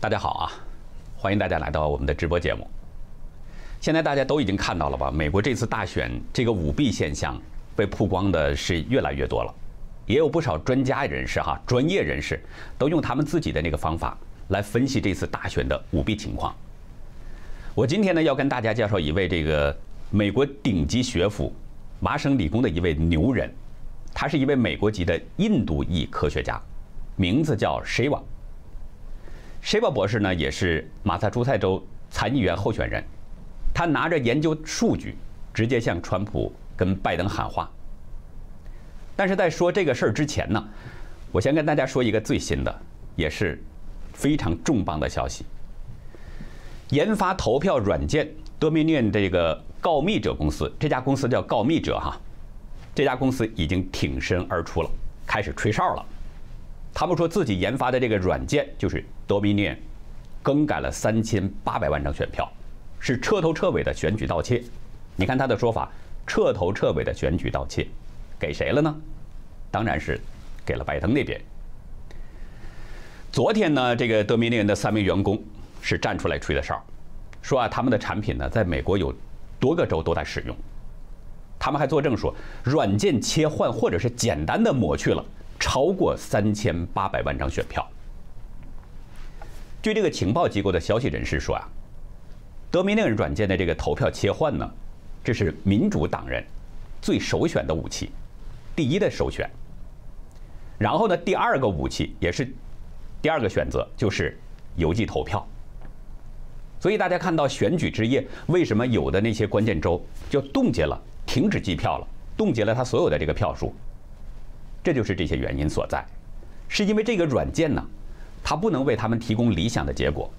大家好啊，欢迎大家来到我们的直播节目。现在大家都已经看到了吧？美国这次大选这个舞弊现象被曝光的是越来越多了，也有不少专家人士哈、专业人士都用他们自己的那个方法来分析这次大选的舞弊情况。我今天呢要跟大家介绍一位这个美国顶级学府麻省理工的一位牛人，他是一位美国籍的印度裔科学家，名字叫 Shiva。S h i b a 博士呢也是马萨诸塞州参议员候选人，他拿着研究数据，直接向川普跟拜登喊话。但是在说这个事儿之前呢，我先跟大家说一个最新的，也是非常重磅的消息。研发投票软件 Dominion 这个告密者公司，这家公司叫告密者哈，这家公司已经挺身而出了，开始吹哨了。他们说自己研发的这个软件就是 Dominion，更改了三千八百万张选票，是彻头彻尾的选举盗窃。你看他的说法，彻头彻尾的选举盗窃，给谁了呢？当然是给了拜登那边。昨天呢，这个 Dominion 的三名员工是站出来吹的哨，说啊，他们的产品呢，在美国有多个州都在使用。他们还作证说，软件切换或者是简单的抹去了超过三千八百万张选票。据这个情报机构的消息人士说啊，Dominion 软件的这个投票切换呢，这是民主党人最首选的武器，第一的首选。然后呢，第二个武器也是第二个选择就是邮寄投票。所以大家看到选举之夜，为什么有的那些关键州就冻结了、停止计票了，冻结了他所有的这个票数？这就是这些原因所在，是因为这个软件呢，它不能为他们提供理想的结果。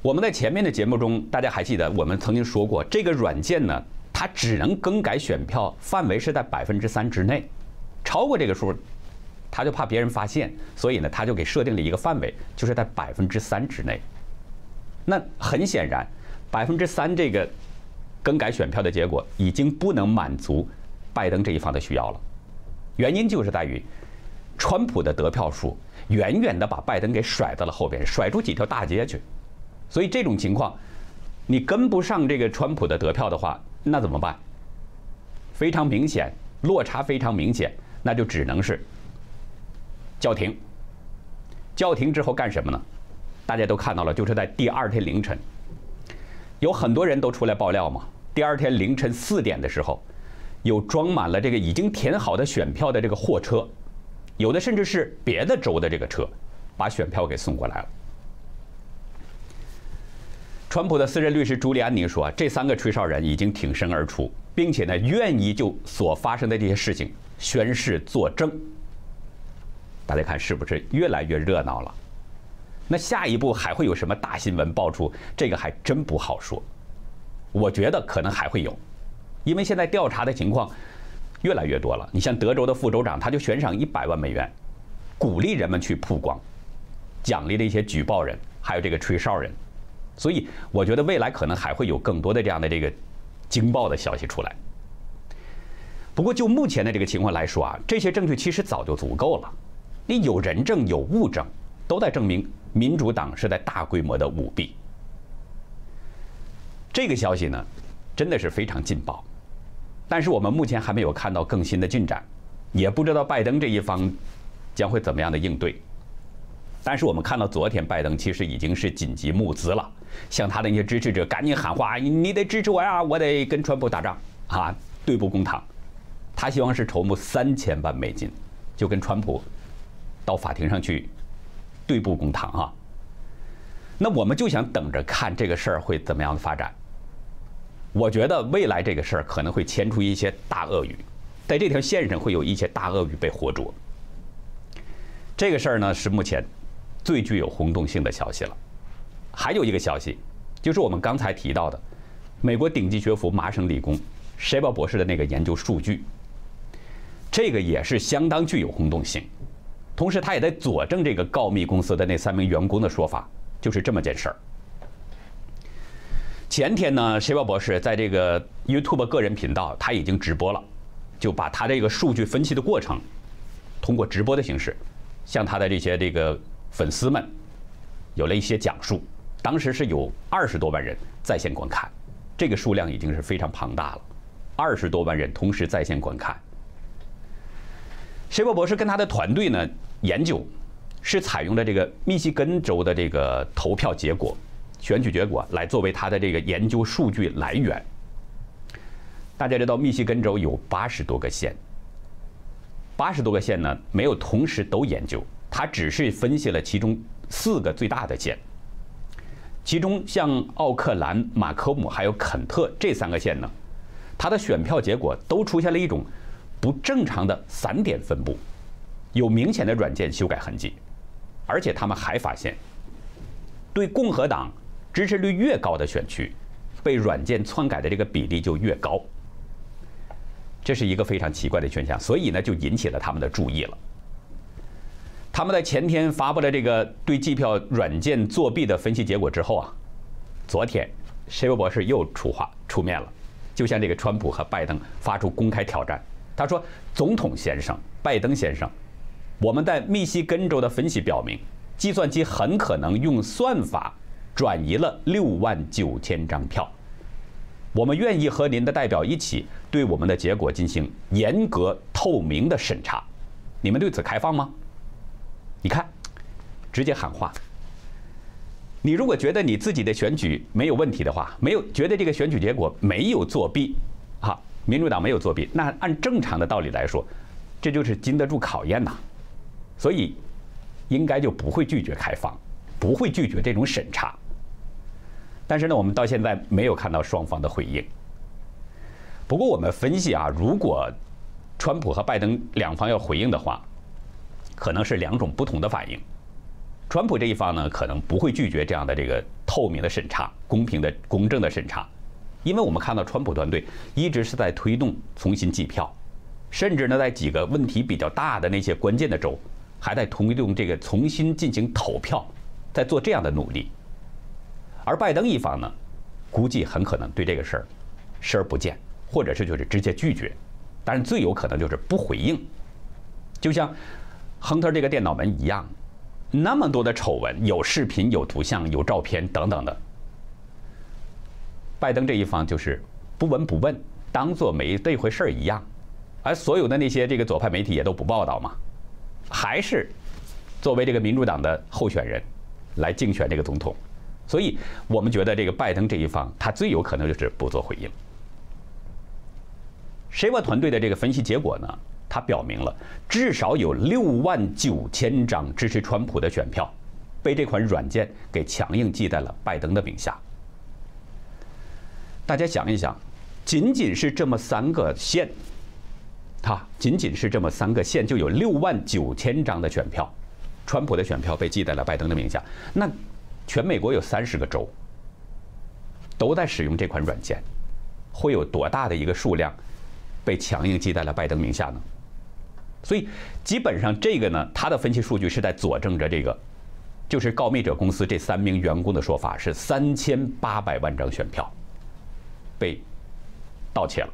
我们在前面的节目中，大家还记得我们曾经说过，这个软件呢，它只能更改选票，范围是在百分之三之内，超过这个数，他就怕别人发现，所以呢，他就给设定了一个范围，就是在百分之三之内。那很显然，百分之三这个更改选票的结果已经不能满足拜登这一方的需要了。原因就是在于，川普的得票数远远的把拜登给甩到了后边，甩出几条大街去。所以这种情况，你跟不上这个川普的得票的话，那怎么办？非常明显，落差非常明显，那就只能是叫停。叫停之后干什么呢？大家都看到了，就是在第二天凌晨，有很多人都出来爆料嘛。第二天凌晨四点的时候，有装满了这个已经填好的选票的这个货车，有的甚至是别的州的这个车，把选票给送过来了。川普的私人律师朱利安尼说，这三个吹哨人已经挺身而出，并且呢，愿意就所发生的这些事情宣誓作证。大家看是不是越来越热闹了？那下一步还会有什么大新闻爆出？这个还真不好说。我觉得可能还会有，因为现在调查的情况越来越多了。你像德州的副州长，他就悬赏一百万美元，鼓励人们去曝光，奖励了一些举报人，还有这个吹哨人。所以我觉得未来可能还会有更多的这样的这个惊爆的消息出来。不过就目前的这个情况来说啊，这些证据其实早就足够了。你有人证有物证，都在证明。民主党是在大规模的舞弊，这个消息呢，真的是非常劲爆。但是我们目前还没有看到更新的进展，也不知道拜登这一方将会怎么样的应对。但是我们看到昨天拜登其实已经是紧急募资了，向他的那些支持者赶紧喊话：“你得支持我呀，我得跟川普打仗啊，对簿公堂。”他希望是筹募三千万美金，就跟川普到法庭上去。对簿公堂啊！那我们就想等着看这个事儿会怎么样的发展。我觉得未来这个事儿可能会牵出一些大鳄鱼，在这条线上会有一些大鳄鱼被活捉。这个事儿呢是目前最具有轰动性的消息了。还有一个消息，就是我们刚才提到的美国顶级学府麻省理工 Shiva 博士的那个研究数据，这个也是相当具有轰动性。同时，他也在佐证这个告密公司的那三名员工的说法，就是这么件事儿。前天呢，Shiva 博士在这个 YouTube 个人频道，他已经直播了，就把他这个数据分析的过程，通过直播的形式，向他的这些这个粉丝们有了一些讲述。当时是有二十多万人在线观看，这个数量已经是非常庞大了。二十多万人同时在线观看。谢伯博士跟他的团队呢研究，是采用了这个密西根州的这个投票结果、选举结果来作为他的这个研究数据来源。大家知道，密西根州有八十多个县，八十多个县呢没有同时都研究，他只是分析了其中四个最大的县。其中像奥克兰、马科姆还有肯特这三个县呢。它的选票结果都出现了一种不正常的散点分布，有明显的软件修改痕迹，而且他们还发现，对共和党支持率越高的选区，被软件篡改的这个比例就越高。这是一个非常奇怪的现象，所以呢就引起了他们的注意了。他们在前天发布了这个对计票软件作弊的分析结果之后啊，昨天，谢博士又出话出面了。就像这个川普和拜登发出公开挑战，他说：“总统先生，拜登先生，我们在密西根州的分析表明，计算机很可能用算法转移了六万九千张票。我们愿意和您的代表一起对我们的结果进行严格透明的审查。你们对此开放吗？你看，直接喊话。”你如果觉得你自己的选举没有问题的话，没有觉得这个选举结果没有作弊，哈，民主党没有作弊，那按正常的道理来说，这就是经得住考验呐，所以应该就不会拒绝开放，不会拒绝这种审查。但是呢，我们到现在没有看到双方的回应。不过我们分析啊，如果川普和拜登两方要回应的话，可能是两种不同的反应。川普这一方呢，可能不会拒绝这样的这个透明的审查、公平的、公正的审查，因为我们看到川普团队一直是在推动重新计票，甚至呢，在几个问题比较大的那些关键的州，还在推动这个重新进行投票，在做这样的努力。而拜登一方呢，估计很可能对这个事儿视而不见，或者是就是直接拒绝，但是最有可能就是不回应，就像亨特这个电脑门一样。那么多的丑闻，有视频、有图像、有照片等等的。拜登这一方就是不闻不问，当做没这回事一样，而所有的那些这个左派媒体也都不报道嘛，还是作为这个民主党的候选人来竞选这个总统。所以我们觉得这个拜登这一方，他最有可能就是不做回应。s h a v a 团队的这个分析结果呢？他表明了，至少有六万九千张支持川普的选票，被这款软件给强硬记在了拜登的名下。大家想一想，仅仅是这么三个县，它仅仅是这么三个县就有六万九千张的选票，川普的选票被记在了拜登的名下。那全美国有三十个州都在使用这款软件，会有多大的一个数量被强硬记在了拜登名下呢？所以，基本上这个呢，他的分析数据是在佐证着这个，就是告密者公司这三名员工的说法，是三千八百万张选票被盗窃了。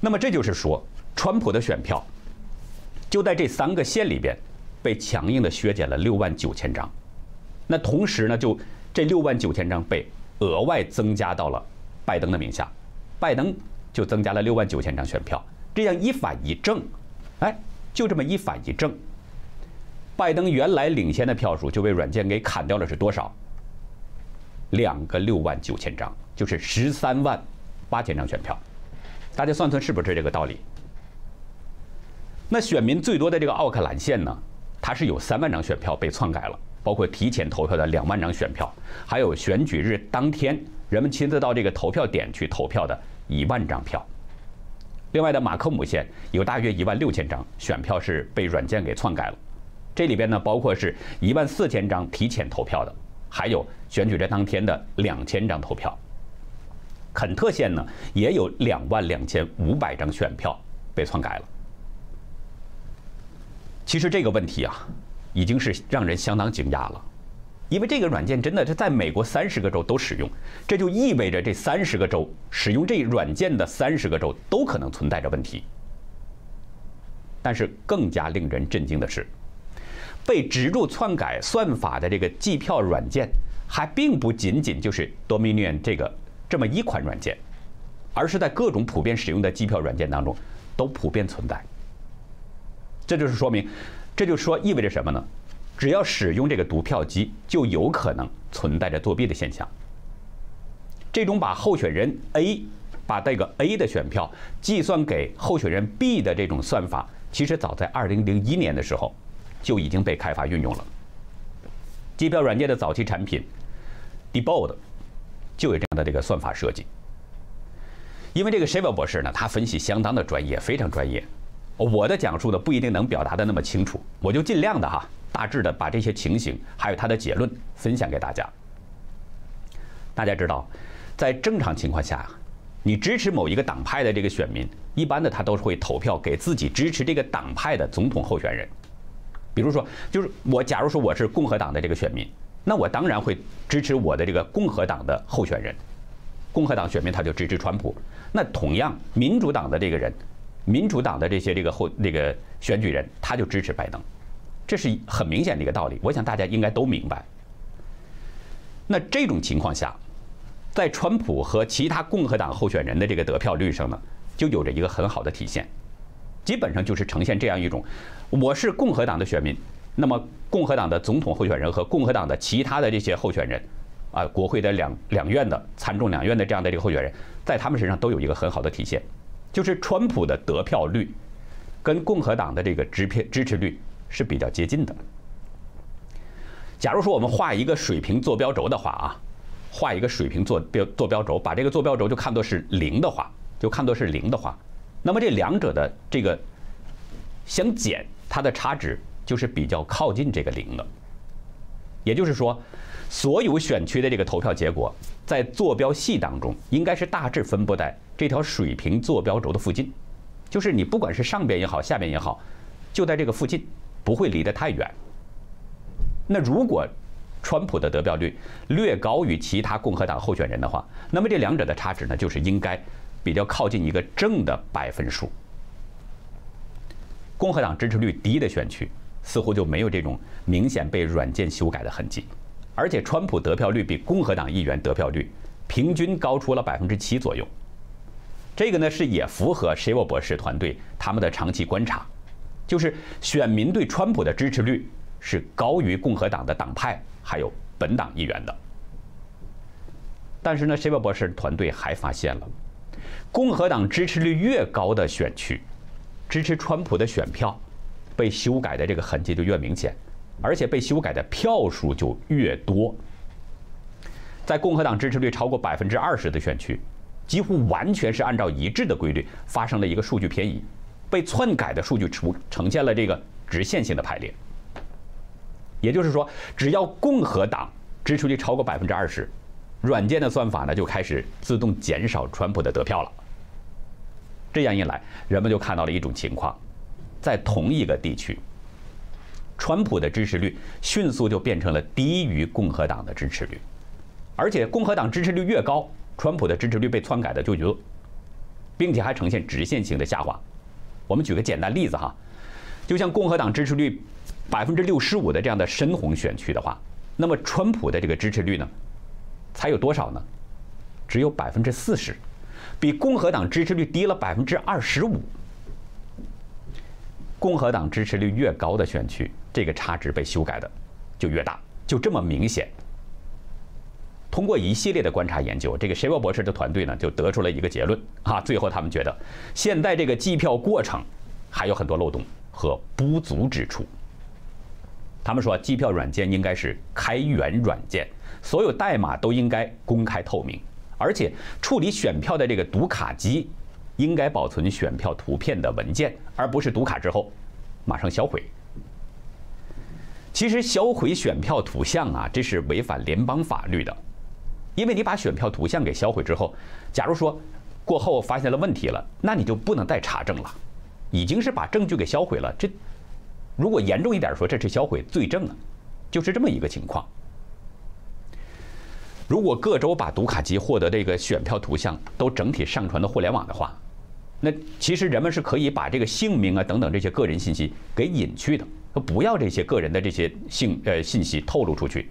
那么这就是说，川普的选票就在这三个县里边被强硬的削减了六万九千张，那同时呢，就这六万九千张被额外增加到了拜登的名下，拜登就增加了六万九千张选票。这样一反一正，哎，就这么一反一正，拜登原来领先的票数就被软件给砍掉了，是多少？两个六万九千张，就是十三万八千张选票，大家算算是不是这个道理？那选民最多的这个奥克兰县呢，它是有三万张选票被篡改了，包括提前投票的两万张选票，还有选举日当天人们亲自到这个投票点去投票的一万张票。另外的马克姆县有大约一万六千张选票是被软件给篡改了，这里边呢包括是一万四千张提前投票的，还有选举日当天的两千张投票。肯特县呢也有两万两千五百张选票被篡改了。其实这个问题啊，已经是让人相当惊讶了。因为这个软件真的是在美国三十个州都使用，这就意味着这三十个州使用这软件的三十个州都可能存在着问题。但是更加令人震惊的是，被植入篡改算法的这个计票软件，还并不仅仅就是 Dominion 这个这么一款软件，而是在各种普遍使用的计票软件当中都普遍存在。这就是说明，这就说意味着什么呢？只要使用这个读票机，就有可能存在着作弊的现象。这种把候选人 A 把这个 A 的选票计算给候选人 B 的这种算法，其实早在2001年的时候。就已经被开发运用了。机票软件的早期产品 d e b o d 就有这样的这个算法设计。因为这个 Shiva 博士呢，他分析相当的专业，非常专业。我的讲述呢不一定能表达的那么清楚，我就尽量的哈，大致的把这些情形还有他的结论分享给大家。大家知道，在正常情况下，你支持某一个党派的这个选民，一般的他都是会投票给自己支持这个党派的总统候选人。比如说，就是我，假如说我是共和党的这个选民，那我当然会支持我的这个共和党的候选人。共和党选民他就支持川普。那同样，民主党的这个人，民主党的这些这个后那个选举人，他就支持拜登。这是很明显的一个道理，我想大家应该都明白。那这种情况下，在川普和其他共和党候选人的这个得票率上呢，就有着一个很好的体现。基本上就是呈现这样一种，我是共和党的选民，那么共和党的总统候选人和共和党的其他的这些候选人，啊，国会的两两院的参众两院的这样的这个候选人，在他们身上都有一个很好的体现，就是川普的得票率，跟共和党的这个支票支持率是比较接近的。假如说我们画一个水平坐标轴的话啊，画一个水平坐标坐标轴，把这个坐标轴就看作是零的话，就看作是零的话。那么这两者的这个相减，它的差值就是比较靠近这个零的。也就是说，所有选区的这个投票结果，在坐标系当中，应该是大致分布在这条水平坐标轴的附近。就是你不管是上边也好，下边也好，就在这个附近，不会离得太远。那如果川普的得票率略高于其他共和党候选人的话，那么这两者的差值呢，就是应该。比较靠近一个正的百分数，共和党支持率低的选区似乎就没有这种明显被软件修改的痕迹，而且川普得票率比共和党议员得票率平均高出了百分之七左右。这个呢是也符合 Shiva 博士团队他们的长期观察，就是选民对川普的支持率是高于共和党的党派还有本党议员的。但是呢，Shiva 博士团队还发现了。共和党支持率越高的选区，支持川普的选票被修改的这个痕迹就越明显，而且被修改的票数就越多。在共和党支持率超过百分之二十的选区，几乎完全是按照一致的规律发生了一个数据偏移，被篡改的数据呈呈现了这个直线性的排列。也就是说，只要共和党支持率超过百分之二十，软件的算法呢就开始自动减少川普的得票了。这样一来，人们就看到了一种情况，在同一个地区，川普的支持率迅速就变成了低于共和党的支持率，而且共和党支持率越高，川普的支持率被篡改的就多，并且还呈现直线型的下滑。我们举个简单例子哈，就像共和党支持率百分之六十五的这样的深红选区的话，那么川普的这个支持率呢，才有多少呢？只有百分之四十。比共和党支持率低了百分之二十五。共和党支持率越高的选区，这个差值被修改的就越大，就这么明显。通过一系列的观察研究，这个 Shiva 博士的团队呢，就得出了一个结论啊。最后他们觉得，现在这个计票过程还有很多漏洞和不足之处。他们说，计票软件应该是开源软件，所有代码都应该公开透明。而且处理选票的这个读卡机，应该保存选票图片的文件，而不是读卡之后马上销毁。其实销毁选票图像啊，这是违反联邦法律的，因为你把选票图像给销毁之后，假如说过后发现了问题了，那你就不能再查证了，已经是把证据给销毁了。这如果严重一点说，这是销毁罪证啊，就是这么一个情况。如果各州把读卡机获得这个选票图像都整体上传到互联网的话，那其实人们是可以把这个姓名啊等等这些个人信息给隐去的，不要这些个人的这些信呃信息透露出去。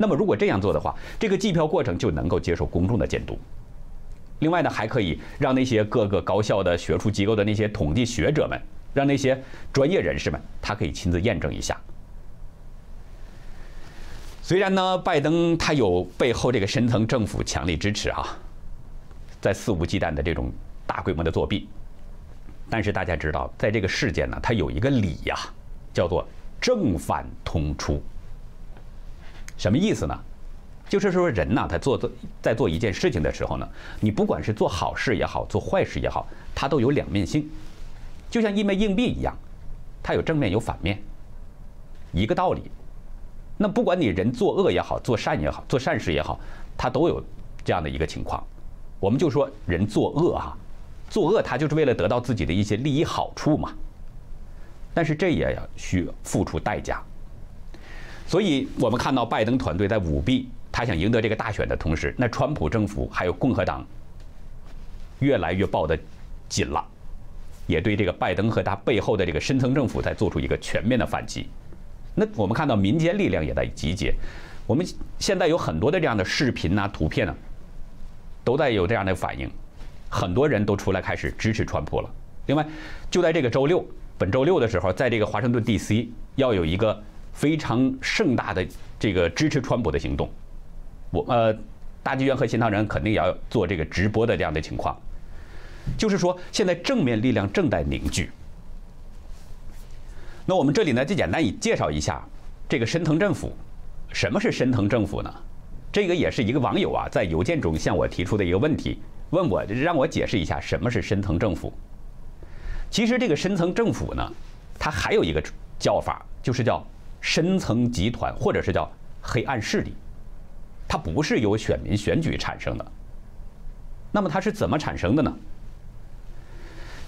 那么如果这样做的话，这个计票过程就能够接受公众的监督。另外呢，还可以让那些各个高校的学术机构的那些统计学者们，让那些专业人士们，他可以亲自验证一下。虽然呢，拜登他有背后这个深层政府强力支持哈，在肆无忌惮的这种大规模的作弊，但是大家知道，在这个事件呢，它有一个理呀，叫做正反通出。什么意思呢？就是说人呐，他做做在做一件事情的时候呢，你不管是做好事也好，做坏事也好，它都有两面性，就像一枚硬币一样，它有正面有反面，一个道理。那不管你人作恶也好，做善也好，做善事也好，它都有这样的一个情况。我们就说人作恶啊，作恶他就是为了得到自己的一些利益好处嘛。但是这也要需付出代价。所以我们看到拜登团队在舞弊，他想赢得这个大选的同时，那川普政府还有共和党越来越抱得紧了，也对这个拜登和他背后的这个深层政府在做出一个全面的反击。那我们看到民间力量也在集结，我们现在有很多的这样的视频呐、图片呢，都在有这样的反应，很多人都出来开始支持川普了。另外，就在这个周六，本周六的时候，在这个华盛顿 D.C. 要有一个非常盛大的这个支持川普的行动，我呃，大纪元和新唐人肯定也要做这个直播的这样的情况，就是说现在正面力量正在凝聚。那我们这里呢，就简单以介绍一下这个深层政府。什么是深层政府呢？这个也是一个网友啊，在邮件中向我提出的一个问题，问我让我解释一下什么是深层政府。其实这个深层政府呢，它还有一个叫法，就是叫深层集团，或者是叫黑暗势力。它不是由选民选举产生的。那么它是怎么产生的呢？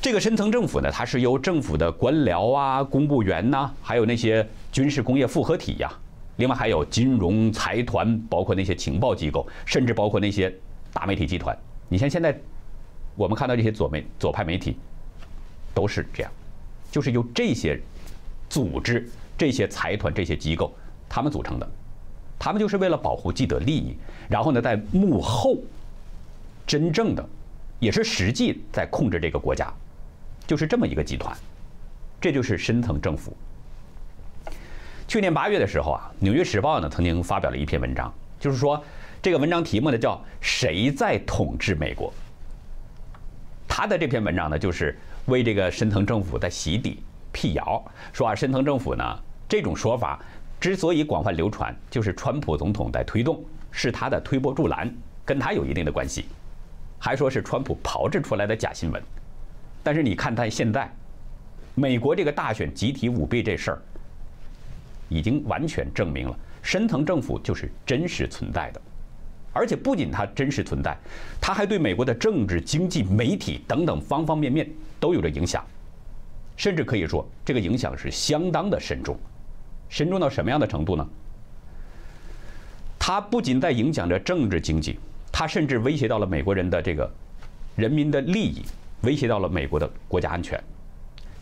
这个深层政府呢，它是由政府的官僚啊、公务员呐，还有那些军事工业复合体呀，另外还有金融财团，包括那些情报机构，甚至包括那些大媒体集团。你像现在我们看到这些左媒、左派媒体，都是这样，就是由这些组织、这些财团、这些机构他们组成的。他们就是为了保护既得利益，然后呢，在幕后真正的也是实际在控制这个国家。就是这么一个集团，这就是深层政府。去年八月的时候啊，《纽约时报》呢曾经发表了一篇文章，就是说这个文章题目呢叫“谁在统治美国”。他的这篇文章呢就是为这个深层政府在洗底、辟谣，说啊深层政府呢这种说法之所以广泛流传，就是川普总统在推动，是他的推波助澜，跟他有一定的关系，还说是川普炮制出来的假新闻。但是你看，他现在美国这个大选集体舞弊这事儿，已经完全证明了深层政府就是真实存在的，而且不仅它真实存在，它还对美国的政治、经济、媒体等等方方面面都有着影响，甚至可以说这个影响是相当的深重，深重到什么样的程度呢？它不仅在影响着政治经济，它甚至威胁到了美国人的这个人民的利益。威胁到了美国的国家安全，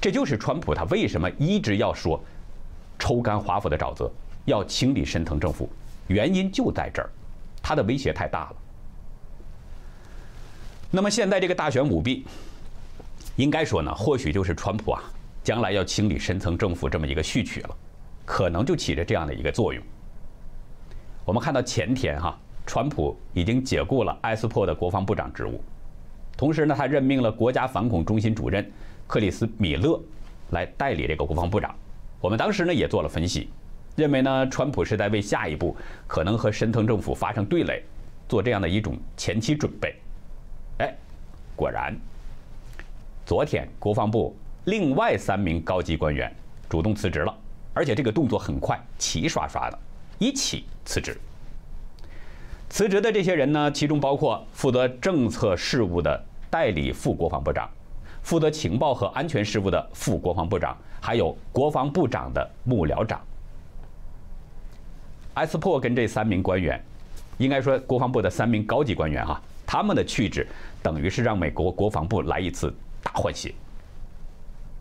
这就是川普他为什么一直要说抽干华府的沼泽，要清理深层政府，原因就在这儿，他的威胁太大了。那么现在这个大选舞弊，应该说呢，或许就是川普啊将来要清理深层政府这么一个序曲了，可能就起着这样的一个作用。我们看到前天哈，川普已经解雇了埃斯珀的国防部长职务。同时呢，他任命了国家反恐中心主任克里斯米勒来代理这个国防部长。我们当时呢也做了分析，认为呢，川普是在为下一步可能和深层政府发生对垒做这样的一种前期准备。哎，果然，昨天国防部另外三名高级官员主动辞职了，而且这个动作很快，齐刷刷的一起辞职。辞职的这些人呢，其中包括负责政策事务的。代理副国防部长，负责情报和安全事务的副国防部长，还有国防部长的幕僚长。埃斯珀跟这三名官员，应该说国防部的三名高级官员哈，他们的去职等于是让美国国防部来一次大换血。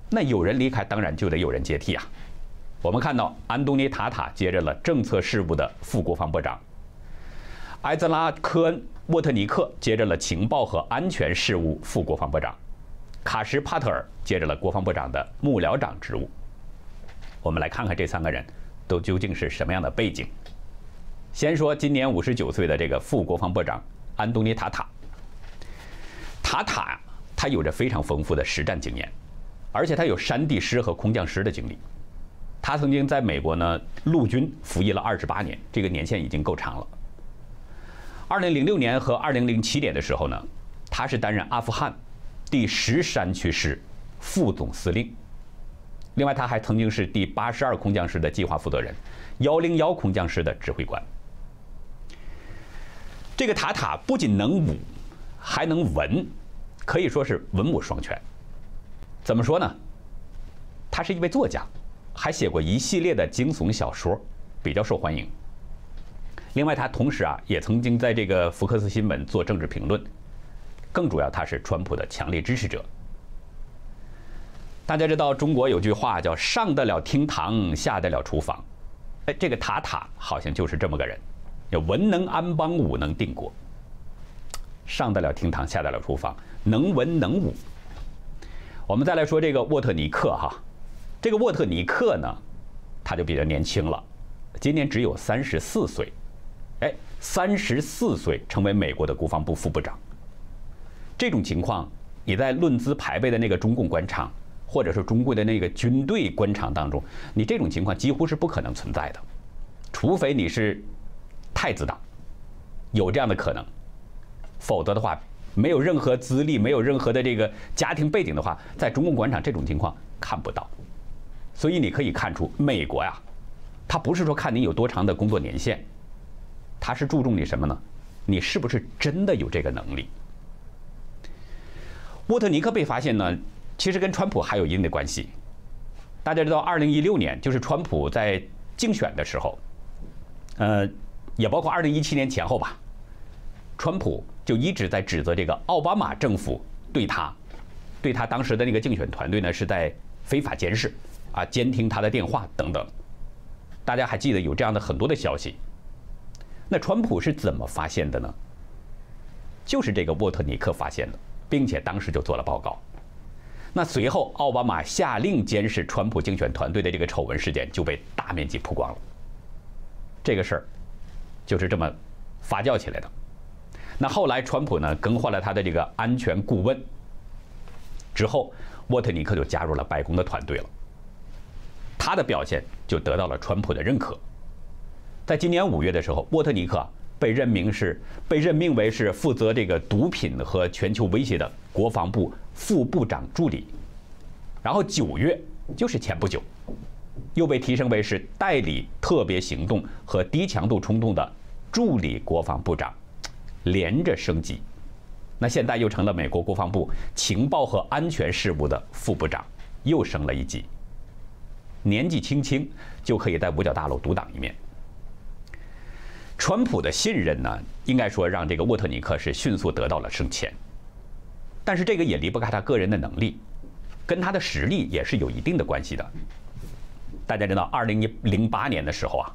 那有人离开，当然就得有人接替啊。我们看到安东尼·塔塔接任了政策事务的副国防部长，埃泽拉·科恩·沃特尼克接任了情报和安全事务副国防部长，卡什·帕特尔接任了国防部长的幕僚长职务。我们来看看这三个人都究竟是什么样的背景。先说今年五十九岁的这个副国防部长安东尼·塔塔。塔塔他有着非常丰富的实战经验，而且他有山地师和空降师的经历。他曾经在美国呢陆军服役了二十八年，这个年限已经够长了。二零零六年和二零零七年的时候呢，他是担任阿富汗第十山区师副总司令。另外，他还曾经是第八十二空降师的计划负责人，幺零幺空降师的指挥官。这个塔塔不仅能武，还能文，可以说是文武双全。怎么说呢？他是一位作家。还写过一系列的惊悚小说，比较受欢迎。另外，他同时啊也曾经在这个福克斯新闻做政治评论。更主要，他是川普的强烈支持者。大家知道，中国有句话叫“上得了厅堂，下得了厨房”。哎，这个塔塔好像就是这么个人，要文能安邦，武能定国。上得了厅堂，下得了厨房，能文能武。我们再来说这个沃特尼克哈。这个沃特尼克呢，他就比较年轻了，今年只有三十四岁，哎，三十四岁成为美国的国防部副部长。这种情况，你在论资排辈的那个中共官场，或者是中国的那个军队官场当中，你这种情况几乎是不可能存在的，除非你是太子党，有这样的可能，否则的话，没有任何资历，没有任何的这个家庭背景的话，在中共官场这种情况看不到。所以你可以看出，美国呀，他不是说看你有多长的工作年限，他是注重你什么呢？你是不是真的有这个能力？沃特尼克被发现呢，其实跟川普还有一定的关系。大家知道，二零一六年就是川普在竞选的时候，呃，也包括二零一七年前后吧，川普就一直在指责这个奥巴马政府对他，对他当时的那个竞选团队呢是在非法监视。啊，监听他的电话等等，大家还记得有这样的很多的消息。那川普是怎么发现的呢？就是这个沃特尼克发现的，并且当时就做了报告。那随后奥巴马下令监视川普竞选团队的这个丑闻事件就被大面积曝光了。这个事儿就是这么发酵起来的。那后来川普呢更换了他的这个安全顾问之后，沃特尼克就加入了白宫的团队了。他的表现就得到了川普的认可。在今年五月的时候，沃特尼克被任命是被任命为是负责这个毒品和全球威胁的国防部副部长助理。然后九月，就是前不久，又被提升为是代理特别行动和低强度冲动的助理国防部长，连着升级。那现在又成了美国国防部情报和安全事务的副部长，又升了一级。年纪轻轻就可以在五角大楼独当一面。川普的信任呢，应该说让这个沃特尼克是迅速得到了升迁。但是这个也离不开他个人的能力，跟他的实力也是有一定的关系的。大家知道，二零一零八年的时候啊，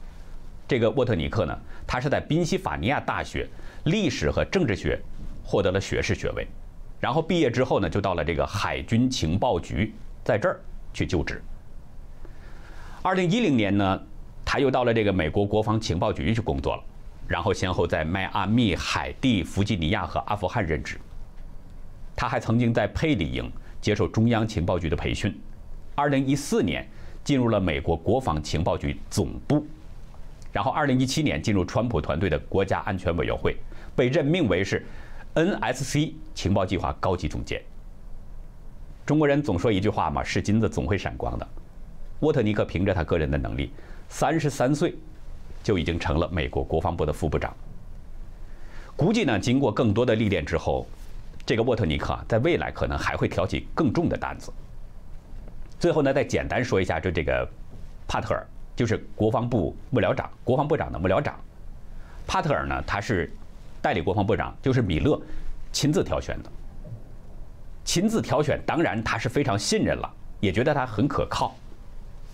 这个沃特尼克呢，他是在宾夕法尼亚大学历史和政治学获得了学士学位，然后毕业之后呢，就到了这个海军情报局，在这儿去就职。二零一零年呢，他又到了这个美国国防情报局去工作了，然后先后在迈阿密、海地、弗吉尼亚和阿富汗任职。他还曾经在佩里营接受中央情报局的培训。二零一四年进入了美国国防情报局总部，然后二零一七年进入川普团队的国家安全委员会，被任命为是 NSC 情报计划高级总监。中国人总说一句话嘛，是金子总会闪光的。沃特尼克凭着他个人的能力，三十三岁就已经成了美国国防部的副部长。估计呢，经过更多的历练之后，这个沃特尼克啊在未来可能还会挑起更重的担子。最后呢，再简单说一下，就这个帕特尔，就是国防部幕僚长，国防部长的幕僚长。帕特尔呢，他是代理国防部长，就是米勒亲自挑选的。亲自挑选，当然他是非常信任了，也觉得他很可靠。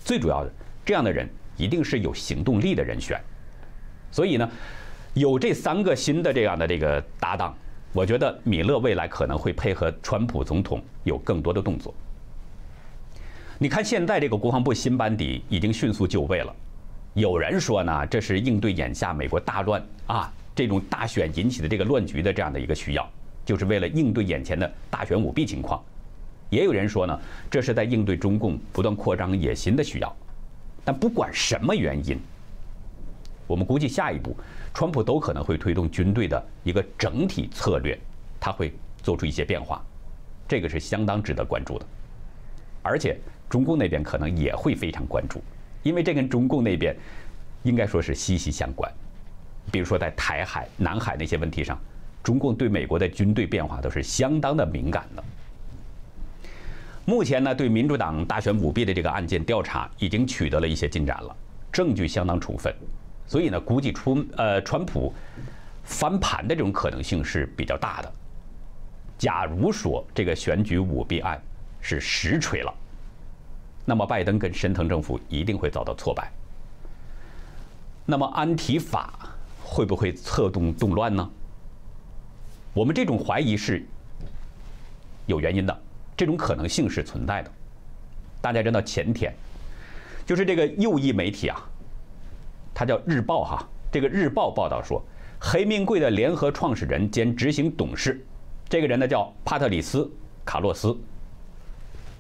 最主要的，这样的人一定是有行动力的人选。所以呢，有这三个新的这样的这个搭档，我觉得米勒未来可能会配合川普总统有更多的动作。你看现在这个国防部新班底已经迅速就位了，有人说呢，这是应对眼下美国大乱啊这种大选引起的这个乱局的这样的一个需要，就是为了应对眼前的大选舞弊情况。也有人说呢，这是在应对中共不断扩张野心的需要。但不管什么原因，我们估计下一步，川普都可能会推动军队的一个整体策略，他会做出一些变化，这个是相当值得关注的。而且中共那边可能也会非常关注，因为这跟中共那边应该说是息息相关。比如说在台海、南海那些问题上，中共对美国的军队变化都是相当的敏感的。目前呢，对民主党大选舞弊的这个案件调查已经取得了一些进展了，证据相当充分，所以呢，估计出呃川普翻盘的这种可能性是比较大的。假如说这个选举舞弊案是实锤了，那么拜登跟神藤政府一定会遭到挫败。那么安提法会不会策动动乱呢？我们这种怀疑是有原因的。这种可能性是存在的。大家知道前天，就是这个右翼媒体啊，它叫《日报》哈。这个《日报》报道说，黑名贵的联合创始人兼执行董事，这个人呢叫帕特里斯·卡洛斯，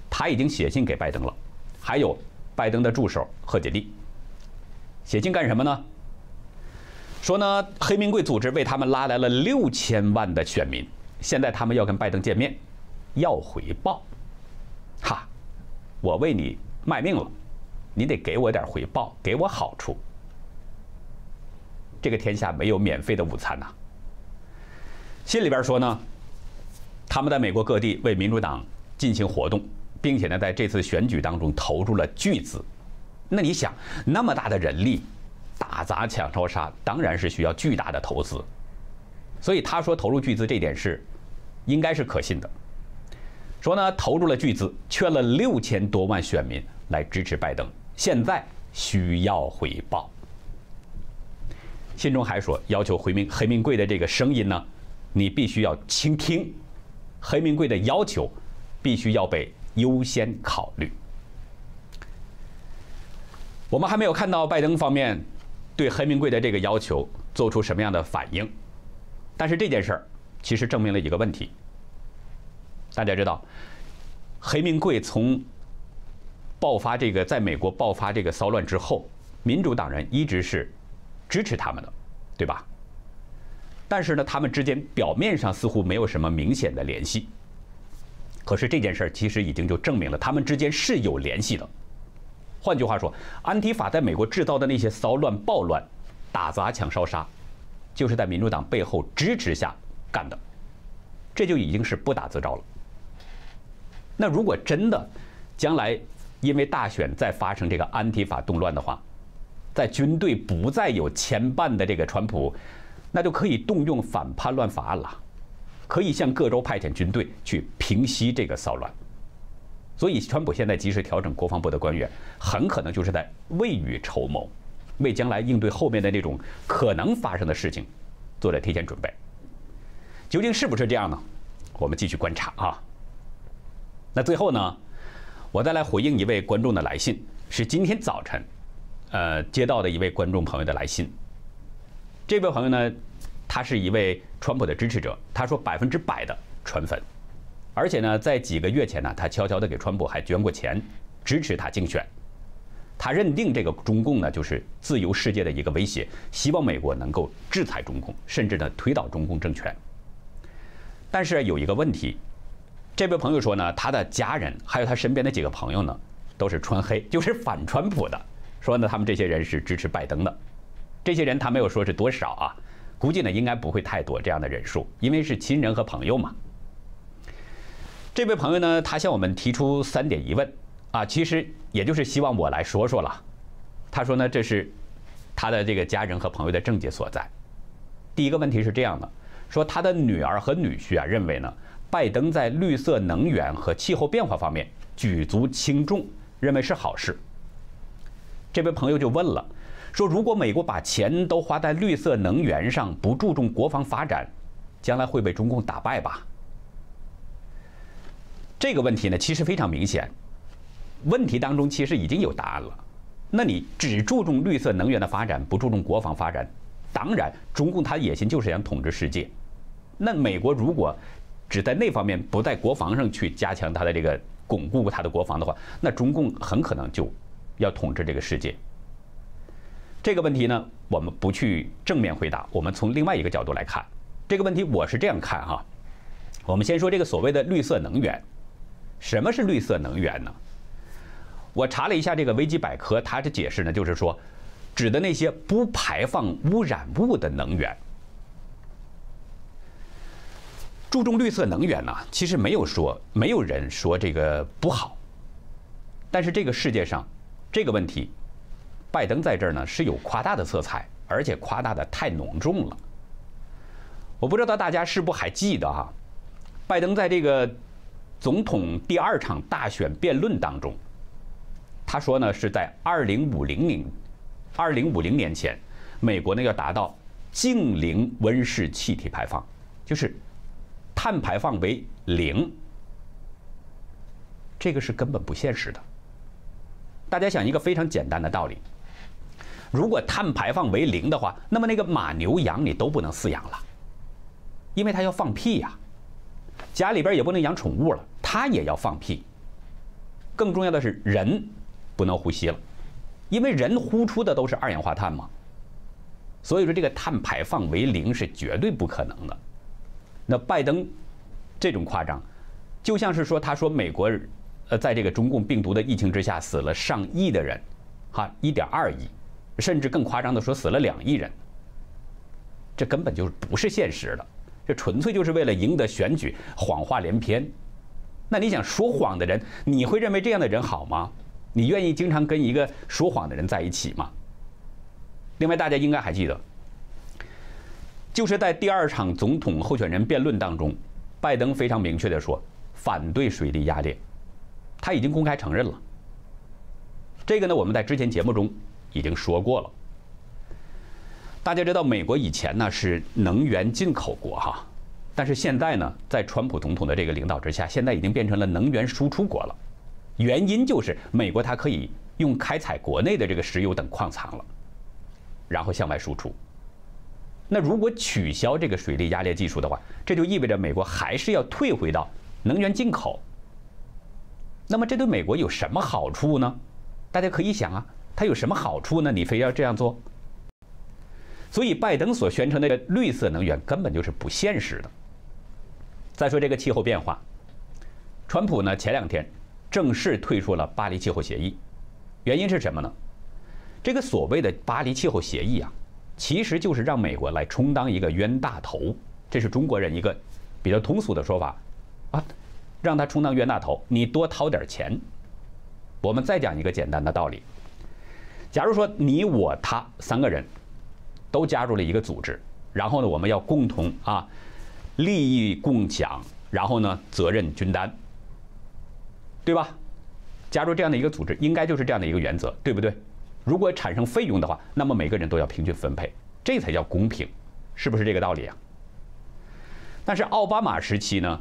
他已经写信给拜登了，还有拜登的助手贺锦丽。写信干什么呢？说呢，黑名贵组织为他们拉来了六千万的选民，现在他们要跟拜登见面。要回报，哈，我为你卖命了，你得给我点回报，给我好处。这个天下没有免费的午餐呐。信里边说呢，他们在美国各地为民主党进行活动，并且呢，在这次选举当中投入了巨资。那你想，那么大的人力，打砸抢烧杀，当然是需要巨大的投资。所以他说投入巨资这点是，应该是可信的。说呢，投入了巨资，圈了六千多万选民来支持拜登，现在需要回报。信中还说，要求回民黑名贵的这个声音呢，你必须要倾听，黑名贵的要求必须要被优先考虑。我们还没有看到拜登方面对黑名贵的这个要求做出什么样的反应，但是这件事儿其实证明了一个问题。大家知道，黑名贵从爆发这个在美国爆发这个骚乱之后，民主党人一直是支持他们的，对吧？但是呢，他们之间表面上似乎没有什么明显的联系。可是这件事儿其实已经就证明了他们之间是有联系的。换句话说，安提法在美国制造的那些骚乱、暴乱、打砸抢烧杀，就是在民主党背后支持下干的，这就已经是不打自招了。那如果真的将来因为大选再发生这个安提法动乱的话，在军队不再有牵绊的这个川普，那就可以动用反叛乱法案了，可以向各州派遣军队去平息这个骚乱。所以，川普现在及时调整国防部的官员，很可能就是在未雨绸缪，为将来应对后面的那种可能发生的事情做了提前准备。究竟是不是这样呢？我们继续观察啊。那最后呢，我再来回应一位观众的来信，是今天早晨，呃，接到的一位观众朋友的来信。这位朋友呢，他是一位川普的支持者，他说百分之百的川粉，而且呢，在几个月前呢，他悄悄的给川普还捐过钱，支持他竞选。他认定这个中共呢，就是自由世界的一个威胁，希望美国能够制裁中共，甚至呢，推倒中共政权。但是有一个问题。这位朋友说呢，他的家人还有他身边的几个朋友呢，都是川黑，就是反川普的。说呢，他们这些人是支持拜登的。这些人他没有说是多少啊，估计呢应该不会太多这样的人数，因为是亲人和朋友嘛。这位朋友呢，他向我们提出三点疑问啊，其实也就是希望我来说说了。他说呢，这是他的这个家人和朋友的症结所在。第一个问题是这样的，说他的女儿和女婿啊认为呢。拜登在绿色能源和气候变化方面举足轻重，认为是好事。这位朋友就问了，说如果美国把钱都花在绿色能源上，不注重国防发展，将来会被中共打败吧？这个问题呢，其实非常明显，问题当中其实已经有答案了。那你只注重绿色能源的发展，不注重国防发展，当然，中共他的野心就是想统治世界。那美国如果只在那方面不在国防上去加强它的这个巩固它的国防的话，那中共很可能就要统治这个世界。这个问题呢，我们不去正面回答，我们从另外一个角度来看这个问题。我是这样看哈，我们先说这个所谓的绿色能源，什么是绿色能源呢？我查了一下这个维基百科，它的解释呢，就是说指的那些不排放污染物的能源。注重绿色能源呢，其实没有说没有人说这个不好，但是这个世界上这个问题，拜登在这儿呢是有夸大的色彩，而且夸大的太浓重了。我不知道大家是不还记得哈，拜登在这个总统第二场大选辩论当中，他说呢是在二零五零年二零五零年前，美国呢要达到净零温室气体排放，就是。碳排放为零，这个是根本不现实的。大家想一个非常简单的道理：如果碳排放为零的话，那么那个马牛羊你都不能饲养了，因为它要放屁呀。家里边也不能养宠物了，它也要放屁。更重要的是，人不能呼吸了，因为人呼出的都是二氧化碳嘛。所以说，这个碳排放为零是绝对不可能的。那拜登这种夸张，就像是说，他说美国呃，在这个中共病毒的疫情之下死了上亿的人，哈，一点二亿，甚至更夸张的说死了两亿人，这根本就是不是现实的，这纯粹就是为了赢得选举，谎话连篇。那你想说谎的人，你会认为这样的人好吗？你愿意经常跟一个说谎的人在一起吗？另外，大家应该还记得。就是在第二场总统候选人辩论当中，拜登非常明确的说反对水力压裂，他已经公开承认了。这个呢，我们在之前节目中已经说过了。大家知道，美国以前呢是能源进口国哈，但是现在呢，在川普总统的这个领导之下，现在已经变成了能源输出国了。原因就是美国它可以用开采国内的这个石油等矿藏了，然后向外输出。那如果取消这个水力压裂技术的话，这就意味着美国还是要退回到能源进口。那么这对美国有什么好处呢？大家可以想啊，它有什么好处呢？你非要这样做？所以拜登所宣称的绿色能源根本就是不现实的。再说这个气候变化，川普呢前两天正式退出了巴黎气候协议，原因是什么呢？这个所谓的巴黎气候协议啊。其实就是让美国来充当一个冤大头，这是中国人一个比较通俗的说法啊，让他充当冤大头，你多掏点钱。我们再讲一个简单的道理：假如说你我他三个人都加入了一个组织，然后呢，我们要共同啊利益共享，然后呢责任均担，对吧？加入这样的一个组织，应该就是这样的一个原则，对不对？如果产生费用的话，那么每个人都要平均分配，这才叫公平，是不是这个道理啊？但是奥巴马时期呢，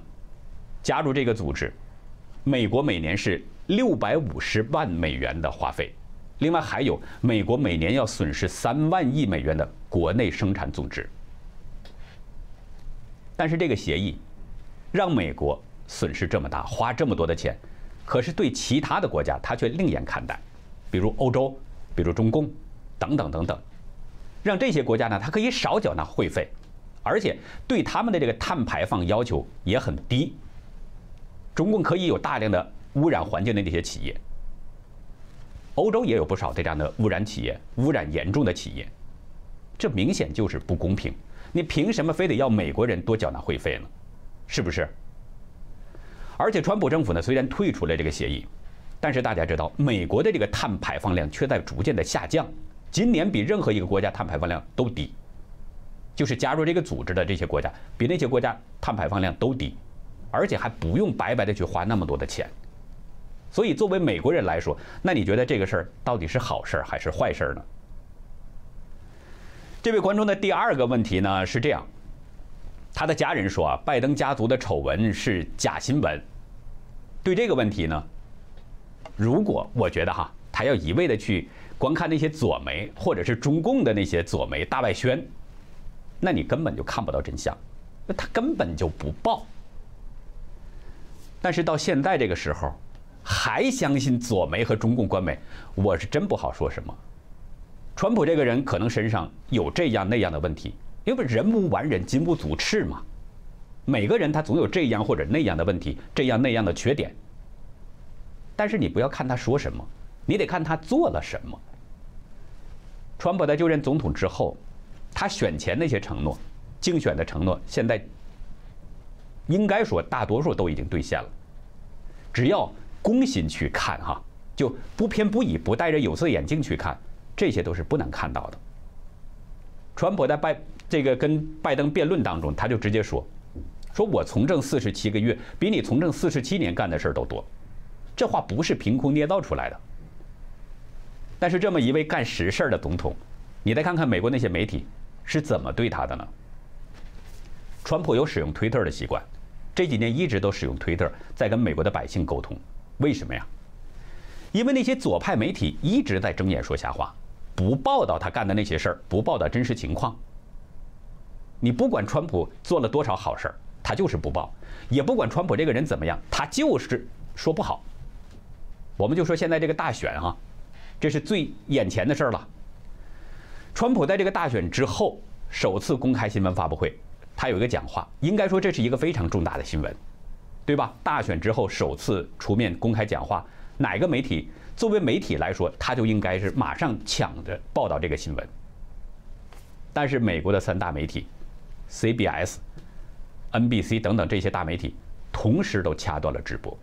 加入这个组织，美国每年是六百五十万美元的花费，另外还有美国每年要损失三万亿美元的国内生产总值。但是这个协议让美国损失这么大，花这么多的钱，可是对其他的国家他却另眼看待，比如欧洲。比如中共，等等等等，让这些国家呢，它可以少缴纳会费，而且对他们的这个碳排放要求也很低。中共可以有大量的污染环境的那些企业，欧洲也有不少这样的污染企业、污染严重的企业，这明显就是不公平。你凭什么非得要美国人多缴纳会费呢？是不是？而且川普政府呢，虽然退出了这个协议。但是大家知道，美国的这个碳排放量却在逐渐的下降，今年比任何一个国家碳排放量都低，就是加入这个组织的这些国家，比那些国家碳排放量都低，而且还不用白白的去花那么多的钱。所以作为美国人来说，那你觉得这个事儿到底是好事儿还是坏事儿呢？这位观众的第二个问题呢是这样，他的家人说啊，拜登家族的丑闻是假新闻。对这个问题呢，如果我觉得哈，他要一味的去观看那些左媒或者是中共的那些左媒大外宣，那你根本就看不到真相，那他根本就不报。但是到现在这个时候，还相信左媒和中共官媒，我是真不好说什么。川普这个人可能身上有这样那样的问题，因为人无完人，金无足赤嘛。每个人他总有这样或者那样的问题，这样那样的缺点。但是你不要看他说什么，你得看他做了什么。川普在就任总统之后，他选前那些承诺，竞选的承诺，现在应该说大多数都已经兑现了。只要公心去看哈，就不偏不倚，不戴着有色眼镜去看。这些都是不难看到的。川普在拜这个跟拜登辩论当中，他就直接说：“说我从政四十七个月，比你从政四十七年干的事儿都多。”这话不是凭空捏造出来的。但是这么一位干实事儿的总统，你再看看美国那些媒体是怎么对他的呢？川普有使用推特的习惯，这几年一直都使用推特在跟美国的百姓沟通。为什么呀？因为那些左派媒体一直在睁眼说瞎话。不报道他干的那些事儿，不报道真实情况。你不管川普做了多少好事儿，他就是不报；也不管川普这个人怎么样，他就是说不好。我们就说现在这个大选哈，这是最眼前的事儿了。川普在这个大选之后首次公开新闻发布会，他有一个讲话，应该说这是一个非常重大的新闻，对吧？大选之后首次出面公开讲话，哪个媒体？作为媒体来说，他就应该是马上抢着报道这个新闻。但是美国的三大媒体，CBS、NBC 等等这些大媒体，同时都掐断了直播。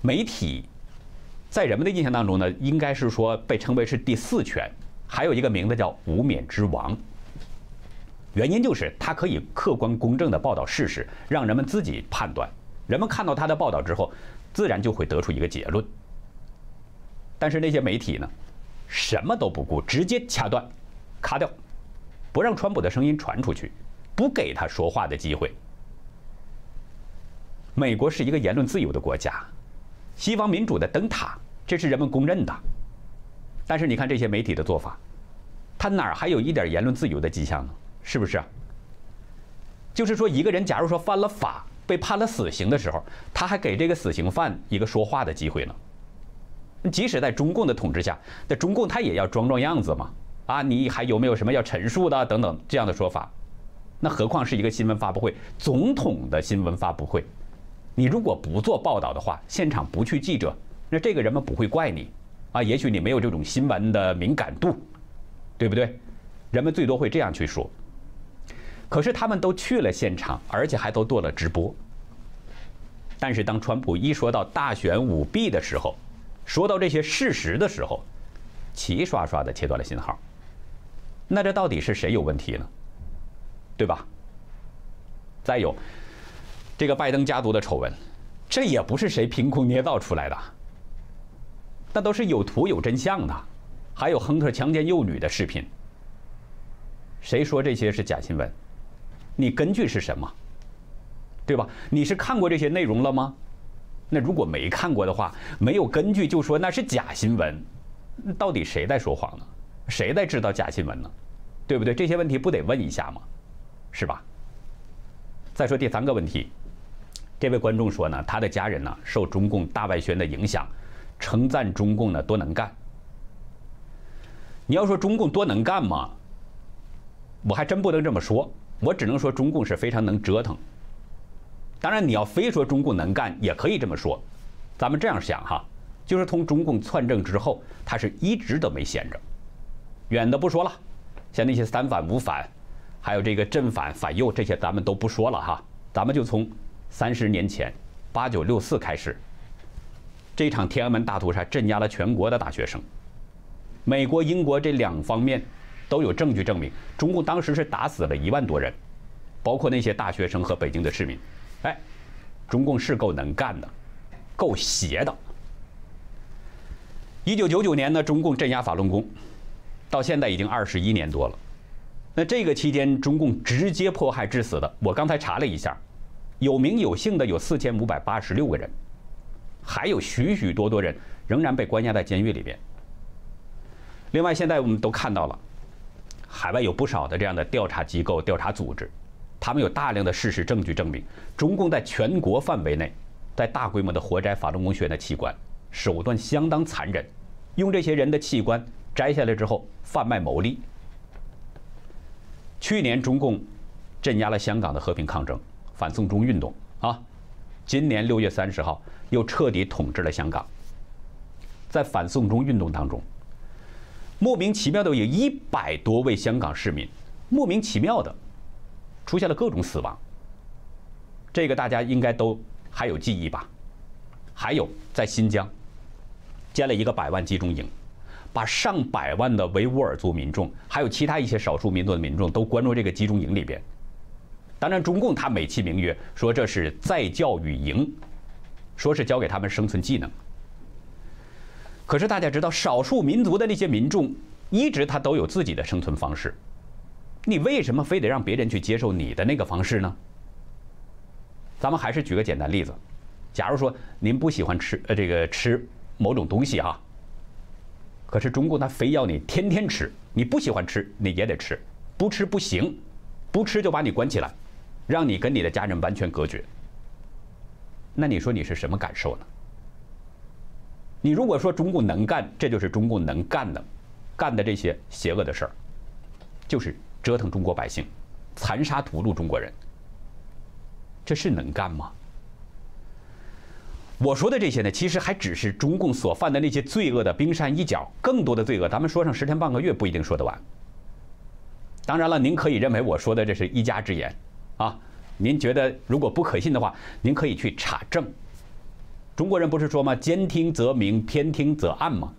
媒体在人们的印象当中呢，应该是说被称为是第四权，还有一个名字叫无冕之王。原因就是它可以客观公正的报道事实，让人们自己判断。人们看到他的报道之后，自然就会得出一个结论。但是那些媒体呢，什么都不顾，直接掐断、卡掉，不让川普的声音传出去，不给他说话的机会。美国是一个言论自由的国家，西方民主的灯塔，这是人们公认的。但是你看这些媒体的做法，他哪儿还有一点言论自由的迹象呢？是不是？就是说，一个人假如说犯了法，被判了死刑的时候，他还给这个死刑犯一个说话的机会呢？即使在中共的统治下，在中共他也要装装样子嘛？啊，你还有没有什么要陈述的等等这样的说法？那何况是一个新闻发布会，总统的新闻发布会，你如果不做报道的话，现场不去记者，那这个人们不会怪你啊。也许你没有这种新闻的敏感度，对不对？人们最多会这样去说。可是他们都去了现场，而且还都做了直播。但是当川普一说到大选舞弊的时候，说到这些事实的时候，齐刷刷的切断了信号。那这到底是谁有问题呢？对吧？再有，这个拜登家族的丑闻，这也不是谁凭空捏造出来的，那都是有图有真相的。还有亨特强奸幼女的视频，谁说这些是假新闻？你根据是什么？对吧？你是看过这些内容了吗？那如果没看过的话，没有根据就说那是假新闻，到底谁在说谎呢？谁在制造假新闻呢？对不对？这些问题不得问一下吗？是吧？再说第三个问题，这位观众说呢，他的家人呢受中共大外宣的影响，称赞中共呢多能干。你要说中共多能干嘛？我还真不能这么说，我只能说中共是非常能折腾。当然，你要非说中共能干，也可以这么说。咱们这样想哈，就是从中共篡政之后，他是一直都没闲着。远的不说了，像那些三反五反，还有这个正反反右这些，咱们都不说了哈。咱们就从三十年前八九六四开始，这场天安门大屠杀镇压了全国的大学生。美国、英国这两方面都有证据证明，中共当时是打死了一万多人，包括那些大学生和北京的市民。哎，中共是够能干的，够邪的。一九九九年呢，中共镇压法轮功，到现在已经二十一年多了。那这个期间，中共直接迫害致死的，我刚才查了一下，有名有姓的有四千五百八十六个人，还有许许多多人仍然被关押在监狱里边。另外，现在我们都看到了，海外有不少的这样的调查机构、调查组织，他们有大量的事实证据证明，中共在全国范围内，在大规模的活摘法轮功学员的器官，手段相当残忍。用这些人的器官摘下来之后贩卖牟利。去年中共镇压了香港的和平抗争、反送中运动啊，今年六月三十号又彻底统治了香港。在反送中运动当中，莫名其妙的有一百多位香港市民莫名其妙的出现了各种死亡，这个大家应该都还有记忆吧？还有在新疆。建了一个百万集中营，把上百万的维吾尔族民众，还有其他一些少数民族的民众都关入这个集中营里边。当然，中共他美其名曰说这是再教育营，说是教给他们生存技能。可是大家知道，少数民族的那些民众一直他都有自己的生存方式，你为什么非得让别人去接受你的那个方式呢？咱们还是举个简单例子，假如说您不喜欢吃呃这个吃。某种东西哈，可是中共他非要你天天吃，你不喜欢吃你也得吃，不吃不行，不吃就把你关起来，让你跟你的家人完全隔绝。那你说你是什么感受呢？你如果说中共能干，这就是中共能干的，干的这些邪恶的事儿，就是折腾中国百姓，残杀屠戮中国人，这是能干吗？我说的这些呢，其实还只是中共所犯的那些罪恶的冰山一角，更多的罪恶，咱们说上十天半个月不一定说得完。当然了，您可以认为我说的这是一家之言，啊，您觉得如果不可信的话，您可以去查证。中国人不是说吗？兼听则明，偏听则暗吗？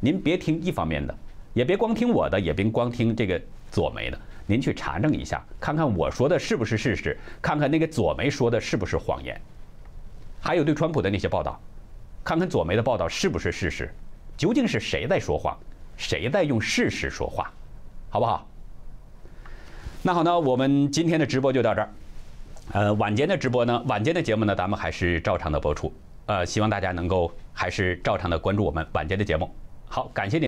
您别听一方面的，也别光听我的，也别光听这个左媒的，您去查证一下，看看我说的是不是事实，看看那个左媒说的是不是谎言。还有对川普的那些报道，看看左媒的报道是不是事实？究竟是谁在说谎，谁在用事实说话，好不好？那好呢，我们今天的直播就到这儿。呃，晚间的直播呢，晚间的节目呢，咱们还是照常的播出。呃，希望大家能够还是照常的关注我们晚间的节目。好，感谢您。